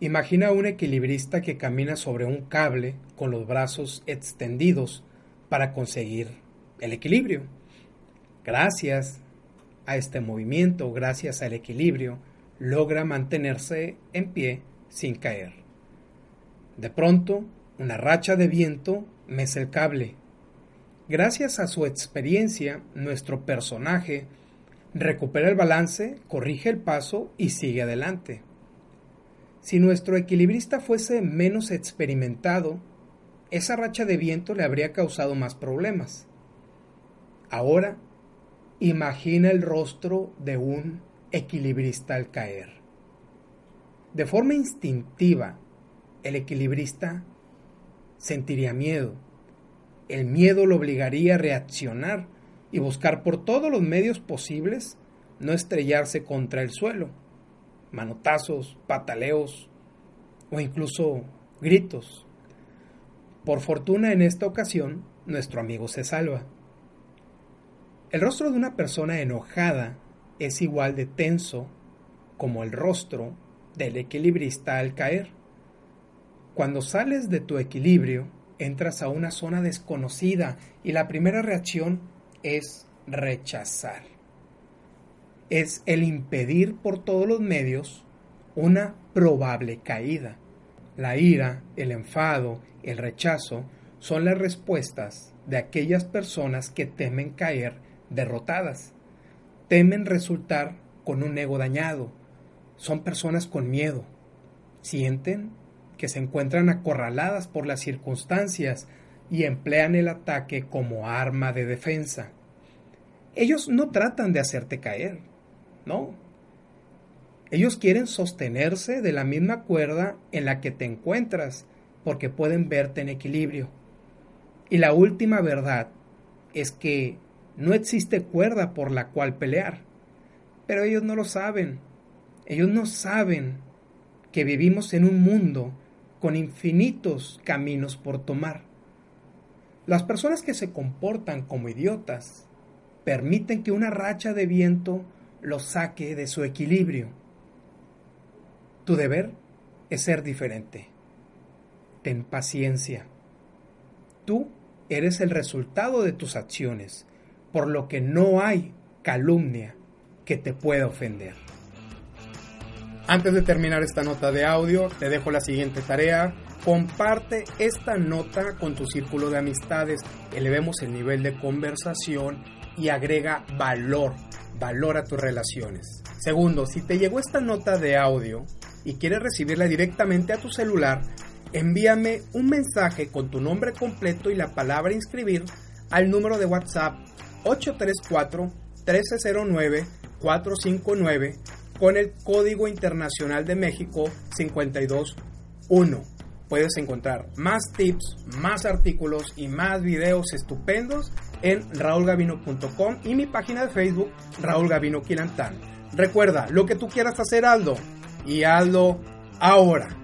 Imagina a un equilibrista que camina sobre un cable con los brazos extendidos para conseguir el equilibrio. Gracias a este movimiento, gracias al equilibrio, logra mantenerse en pie sin caer. De pronto, una racha de viento mece el cable. Gracias a su experiencia, nuestro personaje recupera el balance, corrige el paso y sigue adelante. Si nuestro equilibrista fuese menos experimentado, esa racha de viento le habría causado más problemas. Ahora, imagina el rostro de un equilibrista al caer. De forma instintiva, el equilibrista sentiría miedo. El miedo lo obligaría a reaccionar y buscar por todos los medios posibles no estrellarse contra el suelo. Manotazos, pataleos o incluso gritos. Por fortuna en esta ocasión, nuestro amigo se salva. El rostro de una persona enojada es igual de tenso como el rostro del equilibrista al caer. Cuando sales de tu equilibrio, entras a una zona desconocida y la primera reacción es rechazar. Es el impedir por todos los medios una probable caída. La ira, el enfado, el rechazo son las respuestas de aquellas personas que temen caer derrotadas. Temen resultar con un ego dañado. Son personas con miedo. Sienten que se encuentran acorraladas por las circunstancias y emplean el ataque como arma de defensa. Ellos no tratan de hacerte caer, no. Ellos quieren sostenerse de la misma cuerda en la que te encuentras porque pueden verte en equilibrio. Y la última verdad es que no existe cuerda por la cual pelear. Pero ellos no lo saben. Ellos no saben que vivimos en un mundo con infinitos caminos por tomar. Las personas que se comportan como idiotas permiten que una racha de viento los saque de su equilibrio. Tu deber es ser diferente. Ten paciencia. Tú eres el resultado de tus acciones, por lo que no hay calumnia que te pueda ofender. Antes de terminar esta nota de audio, te dejo la siguiente tarea. Comparte esta nota con tu círculo de amistades, elevemos el nivel de conversación y agrega valor, valor a tus relaciones. Segundo, si te llegó esta nota de audio y quieres recibirla directamente a tu celular, envíame un mensaje con tu nombre completo y la palabra inscribir al número de WhatsApp 834 1309 459 con el Código Internacional de México 521. Puedes encontrar más tips, más artículos y más videos estupendos en raulgavino.com y mi página de Facebook Raúl Gavino Quilantán. Recuerda, lo que tú quieras hacer, Aldo, y Aldo ahora.